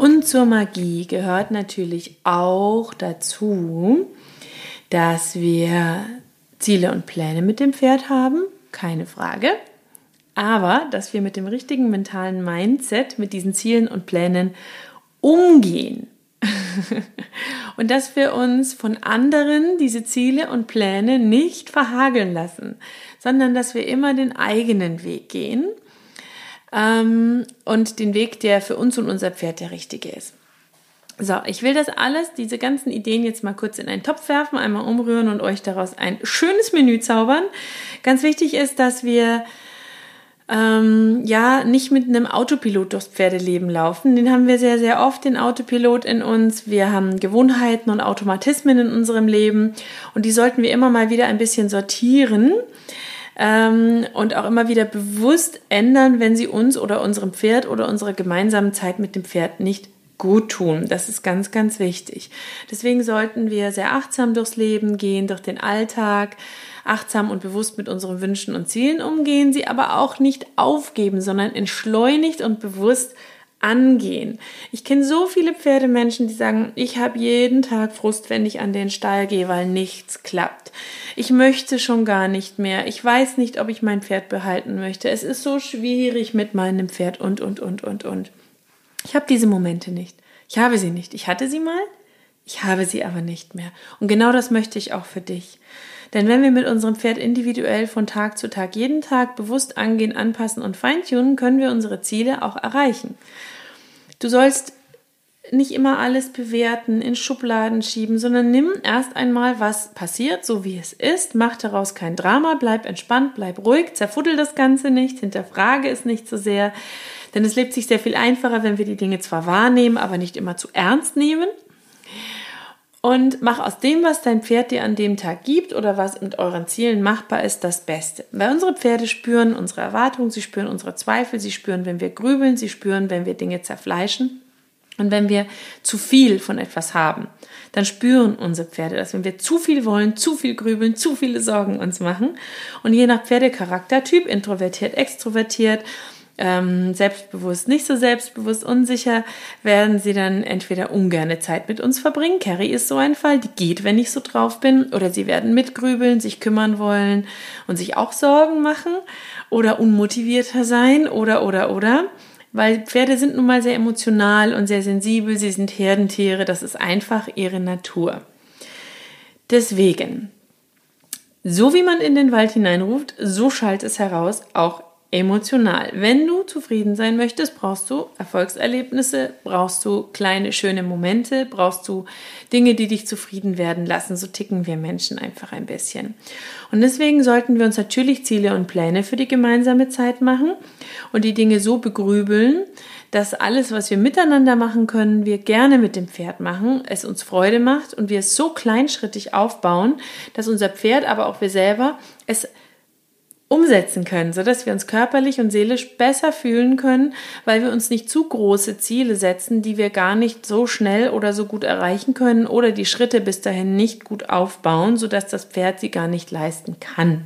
Und zur Magie gehört natürlich auch dazu, dass wir Ziele und Pläne mit dem Pferd haben, keine Frage. Aber dass wir mit dem richtigen mentalen Mindset, mit diesen Zielen und Plänen umgehen. und dass wir uns von anderen diese Ziele und Pläne nicht verhageln lassen, sondern dass wir immer den eigenen Weg gehen ähm, und den Weg, der für uns und unser Pferd der richtige ist. So, ich will das alles, diese ganzen Ideen jetzt mal kurz in einen Topf werfen, einmal umrühren und euch daraus ein schönes Menü zaubern. Ganz wichtig ist, dass wir ähm, ja nicht mit einem Autopilot durchs Pferdeleben laufen. Den haben wir sehr, sehr oft, den Autopilot in uns. Wir haben Gewohnheiten und Automatismen in unserem Leben und die sollten wir immer mal wieder ein bisschen sortieren ähm, und auch immer wieder bewusst ändern, wenn sie uns oder unserem Pferd oder unserer gemeinsamen Zeit mit dem Pferd nicht gut tun. Das ist ganz, ganz wichtig. Deswegen sollten wir sehr achtsam durchs Leben gehen, durch den Alltag, achtsam und bewusst mit unseren Wünschen und Zielen umgehen, sie aber auch nicht aufgeben, sondern entschleunigt und bewusst angehen. Ich kenne so viele Pferdemenschen, die sagen, ich habe jeden Tag Frust, wenn ich an den Stall gehe, weil nichts klappt. Ich möchte schon gar nicht mehr. Ich weiß nicht, ob ich mein Pferd behalten möchte. Es ist so schwierig mit meinem Pferd und, und, und, und, und. Ich habe diese Momente nicht. Ich habe sie nicht. Ich hatte sie mal, ich habe sie aber nicht mehr. Und genau das möchte ich auch für dich. Denn wenn wir mit unserem Pferd individuell von Tag zu Tag jeden Tag bewusst angehen, anpassen und feintunen, können wir unsere Ziele auch erreichen. Du sollst nicht immer alles bewerten, in Schubladen schieben, sondern nimm erst einmal, was passiert, so wie es ist, mach daraus kein Drama, bleib entspannt, bleib ruhig, zerfuddel das Ganze nicht, hinterfrage es nicht so sehr, denn es lebt sich sehr viel einfacher, wenn wir die Dinge zwar wahrnehmen, aber nicht immer zu ernst nehmen. Und mach aus dem, was dein Pferd dir an dem Tag gibt oder was mit euren Zielen machbar ist, das Beste. Weil unsere Pferde spüren unsere Erwartungen, sie spüren unsere Zweifel, sie spüren, wenn wir grübeln, sie spüren, wenn wir Dinge zerfleischen. Und wenn wir zu viel von etwas haben, dann spüren unsere Pferde das. Wenn wir zu viel wollen, zu viel grübeln, zu viele Sorgen uns machen. Und je nach Pferdecharaktertyp, introvertiert, extrovertiert, ähm, selbstbewusst, nicht so selbstbewusst, unsicher, werden sie dann entweder ungerne Zeit mit uns verbringen. Carrie ist so ein Fall, die geht, wenn ich so drauf bin, oder sie werden mitgrübeln, sich kümmern wollen und sich auch Sorgen machen oder unmotivierter sein oder, oder, oder. Weil Pferde sind nun mal sehr emotional und sehr sensibel, sie sind Herdentiere, das ist einfach ihre Natur. Deswegen, so wie man in den Wald hineinruft, so schallt es heraus, auch emotional. Wenn du zufrieden sein möchtest, brauchst du Erfolgserlebnisse, brauchst du kleine schöne Momente, brauchst du Dinge, die dich zufrieden werden lassen. So ticken wir Menschen einfach ein bisschen. Und deswegen sollten wir uns natürlich Ziele und Pläne für die gemeinsame Zeit machen und die Dinge so begrübeln, dass alles, was wir miteinander machen können, wir gerne mit dem Pferd machen, es uns Freude macht und wir es so kleinschrittig aufbauen, dass unser Pferd, aber auch wir selber es umsetzen können, sodass wir uns körperlich und seelisch besser fühlen können, weil wir uns nicht zu große Ziele setzen, die wir gar nicht so schnell oder so gut erreichen können oder die Schritte bis dahin nicht gut aufbauen, sodass das Pferd sie gar nicht leisten kann.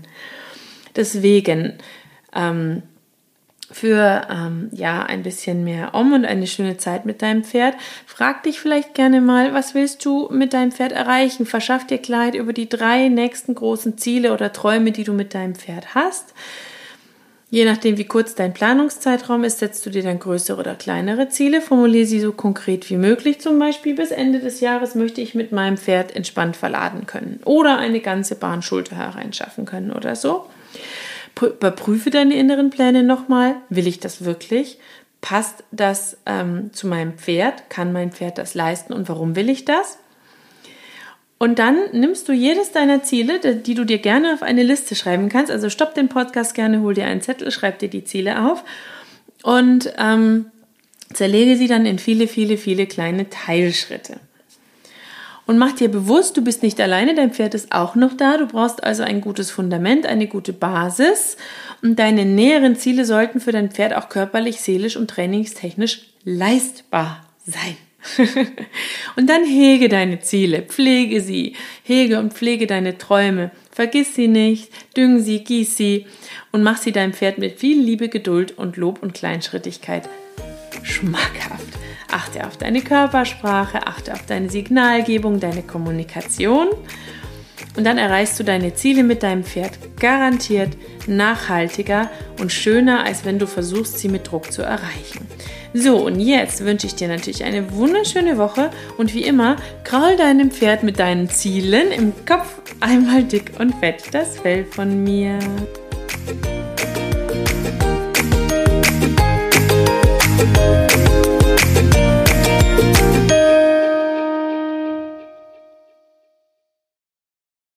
Deswegen ähm, für ähm, ja ein bisschen mehr Om und eine schöne Zeit mit deinem Pferd. Frag dich vielleicht gerne mal, was willst du mit deinem Pferd erreichen? Verschaff dir Kleid über die drei nächsten großen Ziele oder Träume, die du mit deinem Pferd hast. Je nachdem, wie kurz dein Planungszeitraum ist, setzt du dir dann größere oder kleinere Ziele. Formuliere sie so konkret wie möglich. Zum Beispiel bis Ende des Jahres möchte ich mit meinem Pferd entspannt verladen können oder eine ganze Bahn Schulter hereinschaffen können oder so. Überprüfe deine inneren Pläne nochmal. Will ich das wirklich? Passt das ähm, zu meinem Pferd? Kann mein Pferd das leisten und warum will ich das? Und dann nimmst du jedes deiner Ziele, die du dir gerne auf eine Liste schreiben kannst. Also stopp den Podcast gerne, hol dir einen Zettel, schreib dir die Ziele auf und ähm, zerlege sie dann in viele, viele, viele kleine Teilschritte. Und mach dir bewusst, du bist nicht alleine, dein Pferd ist auch noch da. Du brauchst also ein gutes Fundament, eine gute Basis. Und deine näheren Ziele sollten für dein Pferd auch körperlich, seelisch und trainingstechnisch leistbar sein. und dann hege deine Ziele, pflege sie, hege und pflege deine Träume. Vergiss sie nicht, düng sie, gieß sie und mach sie deinem Pferd mit viel Liebe, Geduld und Lob und Kleinschrittigkeit schmackhaft. Achte auf deine Körpersprache, achte auf deine Signalgebung, deine Kommunikation und dann erreichst du deine Ziele mit deinem Pferd garantiert nachhaltiger und schöner, als wenn du versuchst, sie mit Druck zu erreichen. So, und jetzt wünsche ich dir natürlich eine wunderschöne Woche und wie immer, kraul deinem Pferd mit deinen Zielen im Kopf einmal dick und fett das Fell von mir.